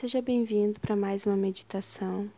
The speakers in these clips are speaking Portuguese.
Seja bem-vindo para mais uma meditação.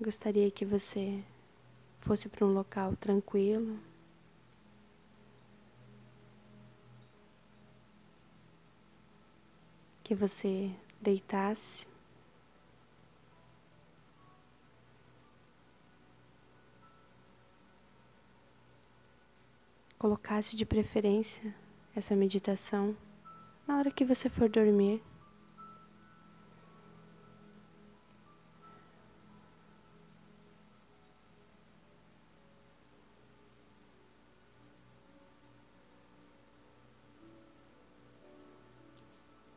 Gostaria que você fosse para um local tranquilo. Que você deitasse. Colocasse de preferência essa meditação na hora que você for dormir.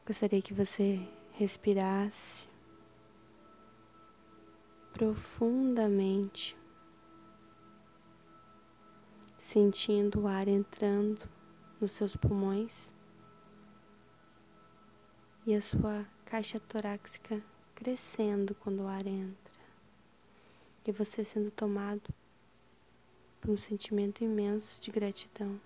Gostaria que você respirasse profundamente, sentindo o ar entrando nos seus pulmões e a sua caixa torácica crescendo quando o ar entra, e você sendo tomado por um sentimento imenso de gratidão.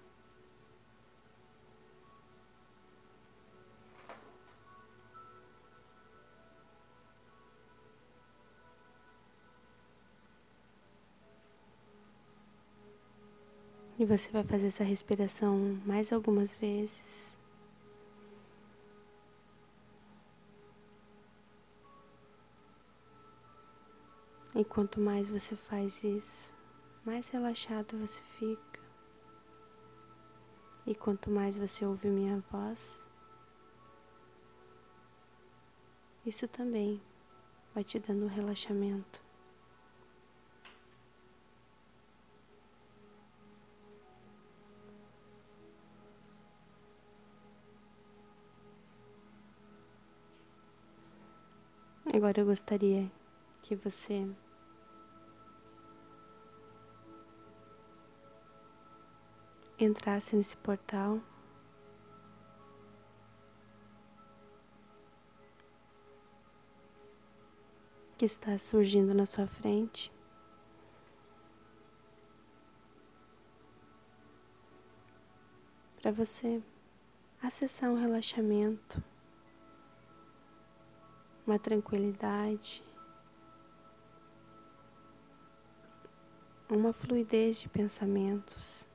E você vai fazer essa respiração mais algumas vezes. E quanto mais você faz isso, mais relaxado você fica. E quanto mais você ouve minha voz, isso também vai te dando relaxamento. Agora eu gostaria que você entrasse nesse portal. Que está surgindo na sua frente. Para você acessar um relaxamento uma tranquilidade, uma fluidez de pensamentos.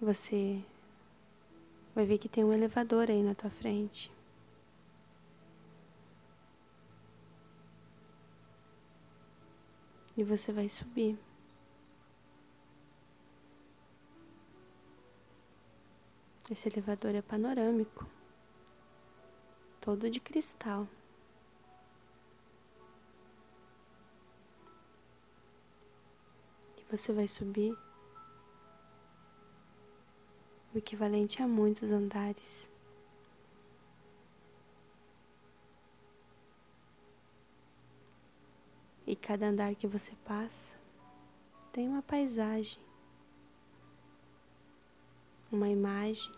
Você vai ver que tem um elevador aí na tua frente. E você vai subir. Esse elevador é panorâmico, todo de cristal. E você vai subir o equivalente a muitos andares. E cada andar que você passa tem uma paisagem uma imagem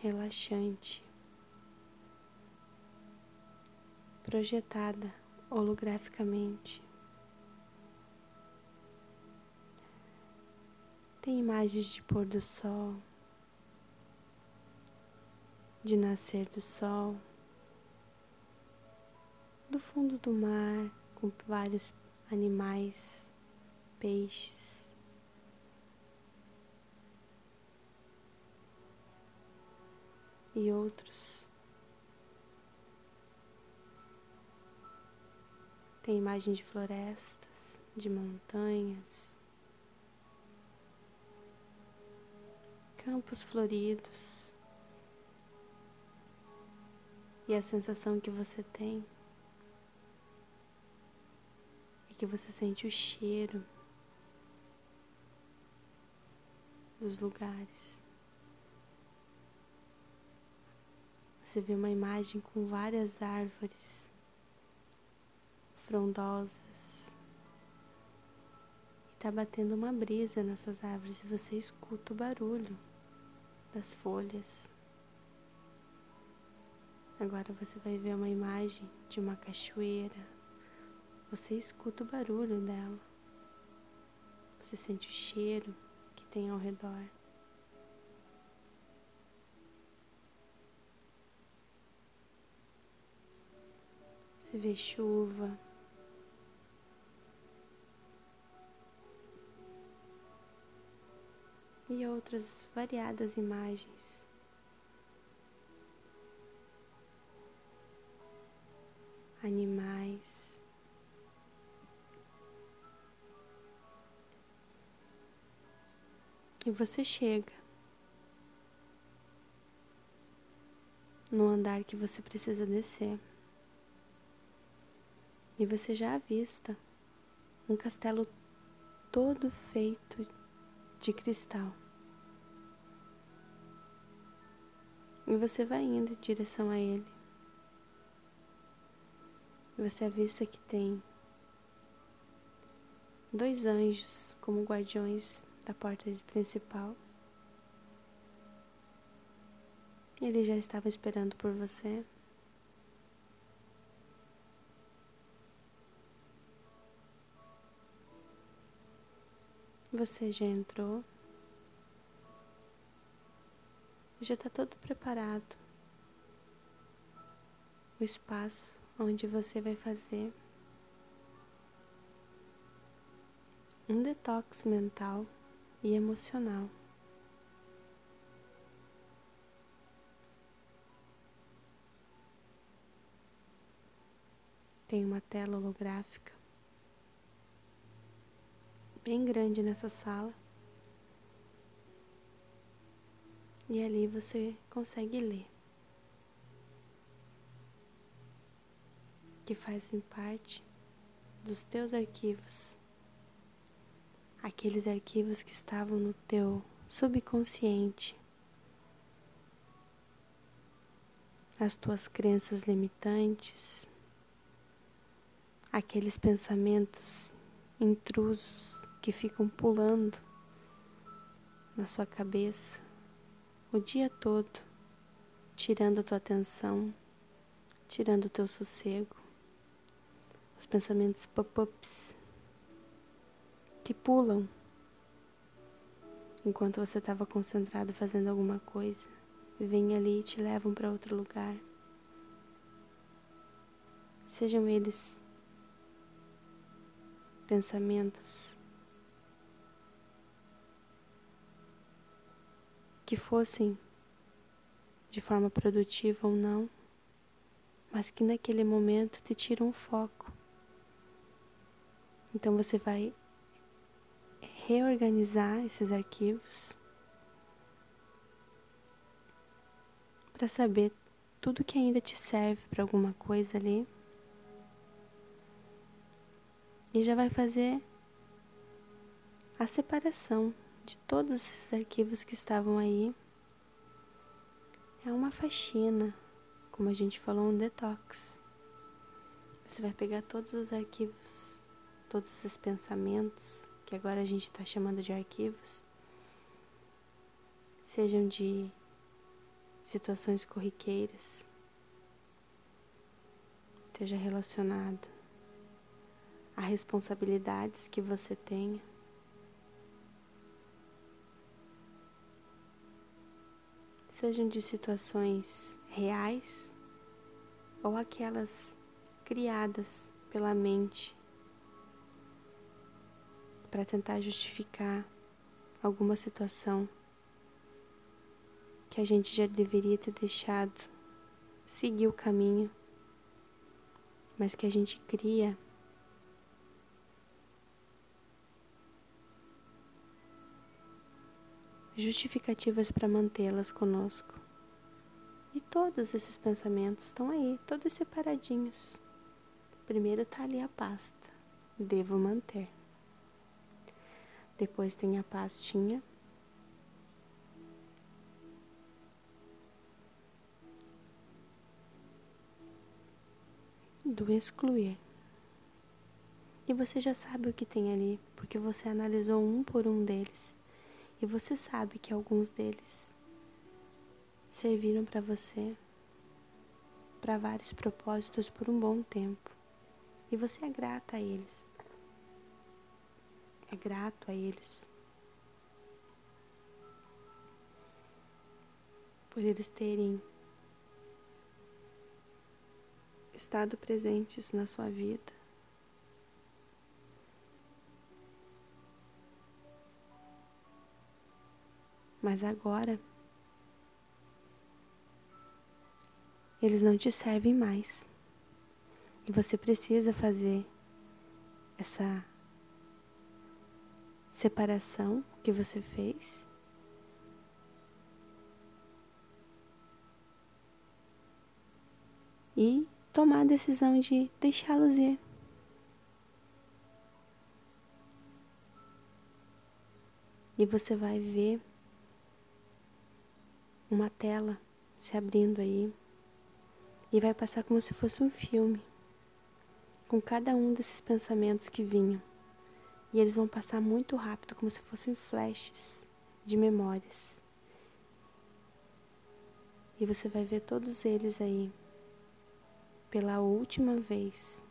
relaxante, projetada holograficamente. Tem imagens de pôr do sol, de nascer do sol, do fundo do mar com vários animais, peixes. E outros. Tem imagem de florestas, de montanhas, campos floridos. E a sensação que você tem é que você sente o cheiro dos lugares. Você vê uma imagem com várias árvores frondosas. E tá batendo uma brisa nessas árvores e você escuta o barulho das folhas. Agora você vai ver uma imagem de uma cachoeira. Você escuta o barulho dela. Você sente o cheiro que tem ao redor. Você vê chuva. E outras variadas imagens. animais. E você chega no andar que você precisa descer. E você já avista um castelo todo feito de cristal. E você vai indo em direção a ele. Você avista que tem dois anjos como guardiões da porta principal. Eles já estavam esperando por você. Você já entrou. Já está todo preparado. O espaço onde você vai fazer um detox mental e emocional. Tem uma tela holográfica bem grande nessa sala. E ali você consegue ler. que fazem parte dos teus arquivos, aqueles arquivos que estavam no teu subconsciente, as tuas crenças limitantes, aqueles pensamentos intrusos que ficam pulando na sua cabeça o dia todo, tirando a tua atenção, tirando o teu sossego os pensamentos pop-ups que pulam enquanto você estava concentrado fazendo alguma coisa, vêm ali e te levam para outro lugar. Sejam eles pensamentos que fossem de forma produtiva ou não, mas que naquele momento te tiram o foco então você vai reorganizar esses arquivos para saber tudo que ainda te serve para alguma coisa ali. E já vai fazer a separação de todos esses arquivos que estavam aí. É uma faxina, como a gente falou, um detox. Você vai pegar todos os arquivos todos esses pensamentos, que agora a gente está chamando de arquivos, sejam de situações corriqueiras, esteja relacionado a responsabilidades que você tenha. Sejam de situações reais ou aquelas criadas pela mente para tentar justificar alguma situação que a gente já deveria ter deixado seguir o caminho, mas que a gente cria justificativas para mantê-las conosco. E todos esses pensamentos estão aí, todos separadinhos. Primeiro está ali a pasta, devo manter. Depois tem a pastinha. Do excluir. E você já sabe o que tem ali, porque você analisou um por um deles. E você sabe que alguns deles serviram para você para vários propósitos por um bom tempo. E você é grata a eles. É grato a eles. Por eles terem estado presentes na sua vida. Mas agora eles não te servem mais. E você precisa fazer essa separação que você fez. E tomar a decisão de deixá-los ir. E você vai ver uma tela se abrindo aí e vai passar como se fosse um filme com cada um desses pensamentos que vinham. E eles vão passar muito rápido, como se fossem flashes de memórias. E você vai ver todos eles aí pela última vez.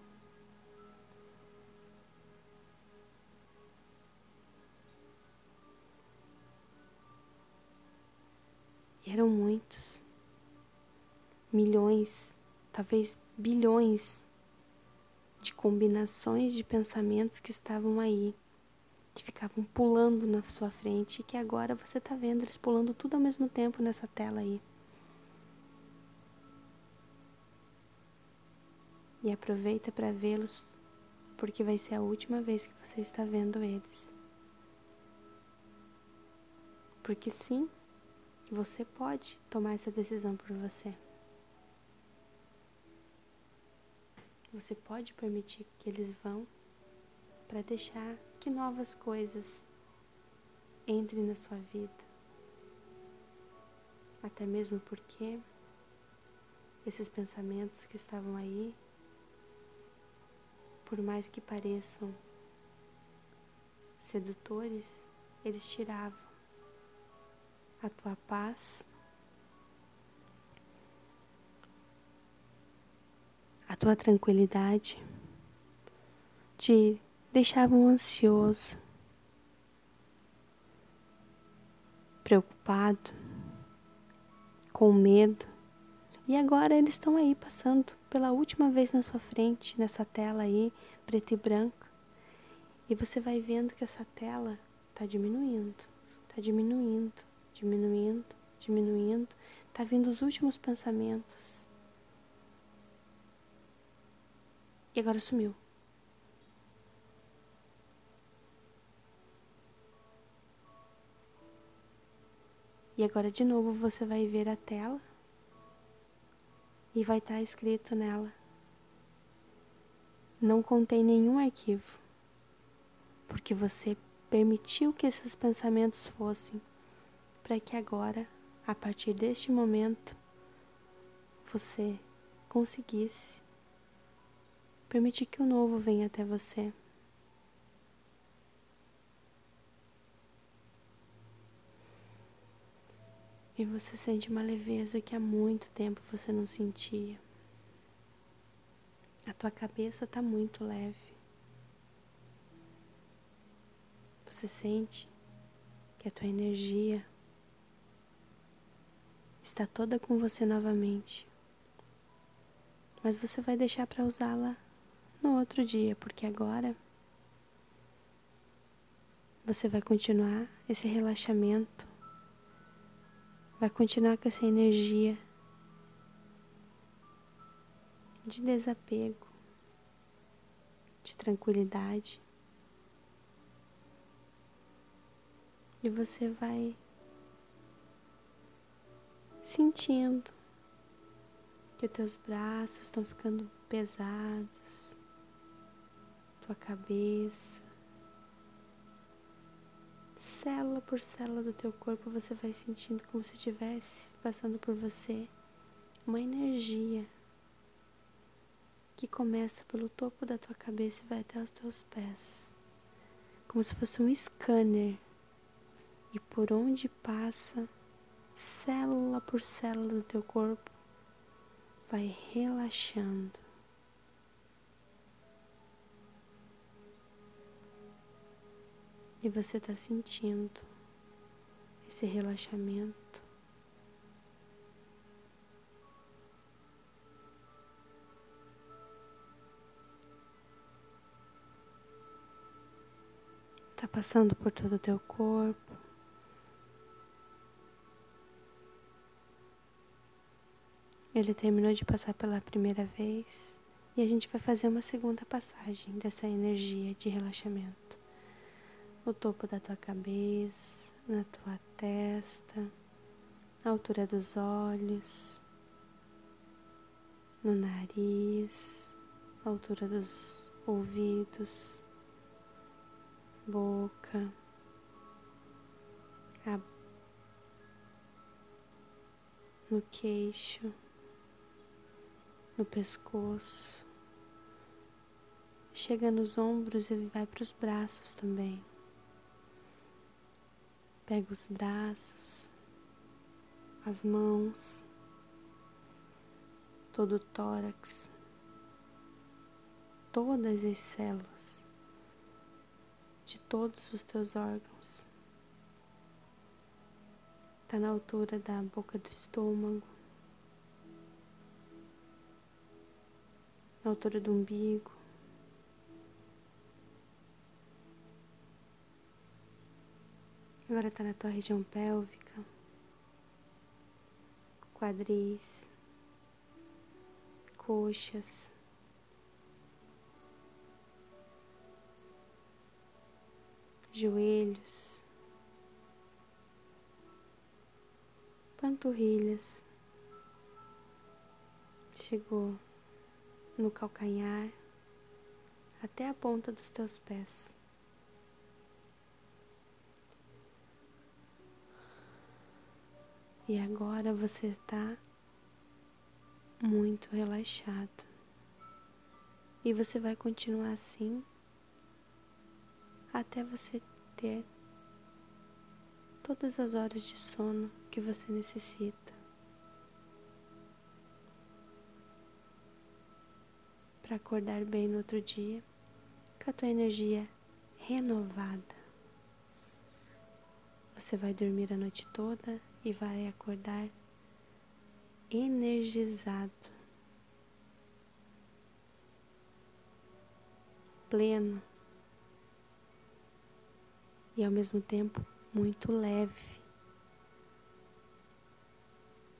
Eram muitos, milhões, talvez bilhões de combinações de pensamentos que estavam aí, que ficavam pulando na sua frente e que agora você está vendo eles pulando tudo ao mesmo tempo nessa tela aí. E aproveita para vê-los, porque vai ser a última vez que você está vendo eles. Porque sim, você pode tomar essa decisão por você. Você pode permitir que eles vão para deixar que novas coisas entrem na sua vida. Até mesmo porque esses pensamentos que estavam aí por mais que pareçam sedutores, eles tiravam a tua paz, a tua tranquilidade, te deixavam ansioso, preocupado, com medo. E agora eles estão aí passando pela última vez na sua frente, nessa tela aí, preto e branco. E você vai vendo que essa tela está diminuindo, está diminuindo, diminuindo, diminuindo. Está vindo os últimos pensamentos. E agora sumiu. E agora de novo você vai ver a tela e vai estar tá escrito nela: Não contém nenhum arquivo, porque você permitiu que esses pensamentos fossem, para que agora, a partir deste momento, você conseguisse permitir que o novo venha até você. E você sente uma leveza que há muito tempo você não sentia. A tua cabeça está muito leve. Você sente que a tua energia está toda com você novamente. Mas você vai deixar para usá-la no outro dia, porque agora você vai continuar esse relaxamento vai continuar com essa energia de desapego, de tranquilidade. E você vai sentindo que teus braços estão ficando pesados, tua cabeça, célula por célula do teu corpo, você vai sentindo como se estivesse passando por você uma energia que começa pelo topo da tua cabeça e vai até os teus pés, como se fosse um scanner. E por onde passa, célula por célula do teu corpo, vai relaxando. E você está sentindo esse relaxamento. Está passando por todo o teu corpo. Ele terminou de passar pela primeira vez e a gente vai fazer uma segunda passagem dessa energia de relaxamento. O topo da tua cabeça, na tua testa, altura dos olhos, no nariz, altura dos ouvidos, boca, a, no queixo no pescoço, chega nos ombros e vai para os braços também. Pega os braços, as mãos, todo o tórax, todas as células de todos os teus órgãos. Está na altura da boca do estômago. Na altura do umbigo. Agora está na tua região pélvica, quadris, coxas. Joelhos, panturrilhas, chegou no calcanhar até a ponta dos teus pés. E agora você está muito relaxado. E você vai continuar assim até você ter todas as horas de sono que você necessita. Para acordar bem no outro dia com a tua energia renovada. Você vai dormir a noite toda e vai acordar energizado, pleno e ao mesmo tempo muito leve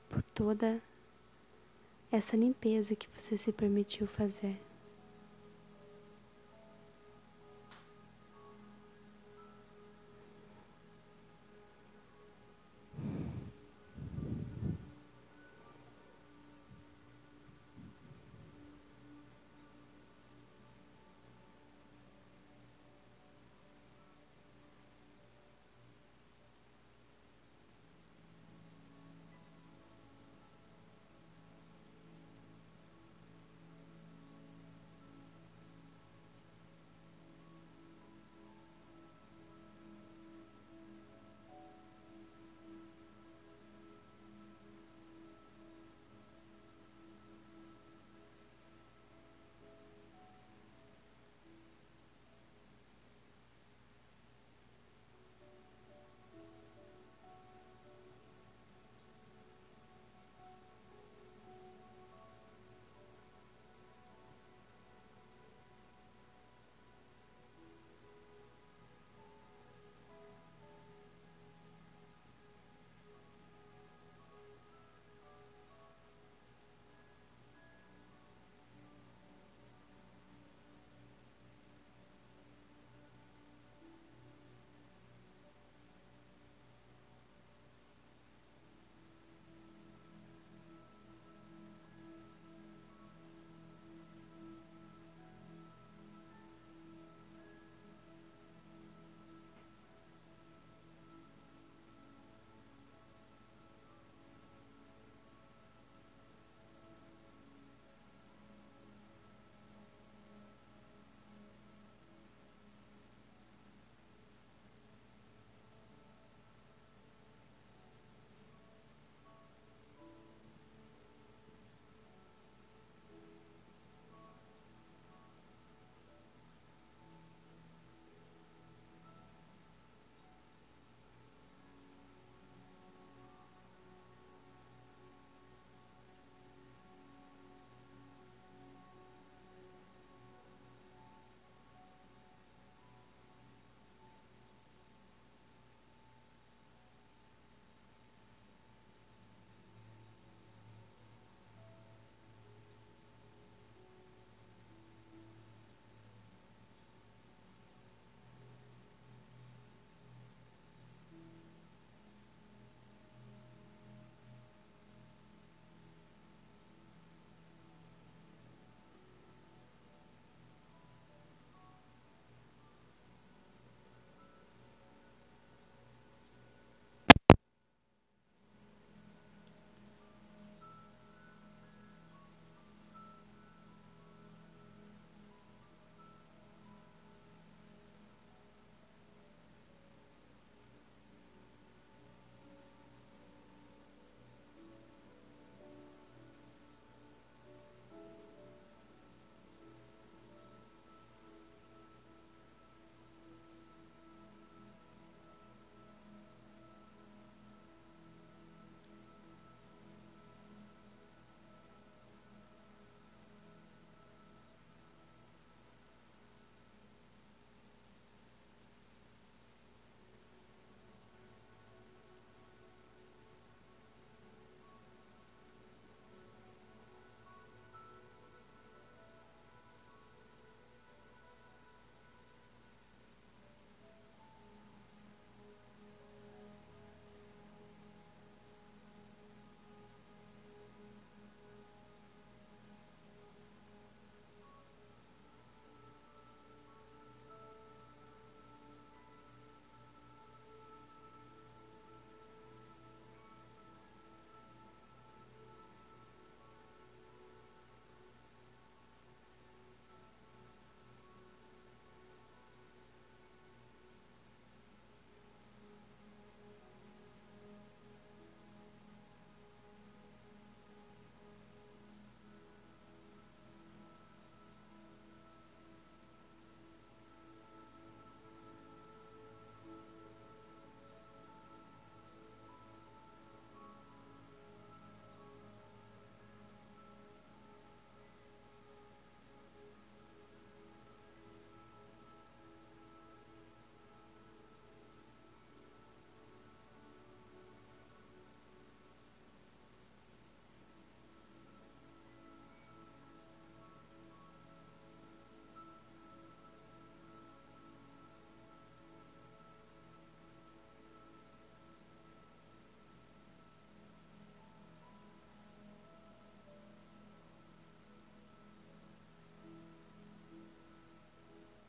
por toda essa limpeza que você se permitiu fazer.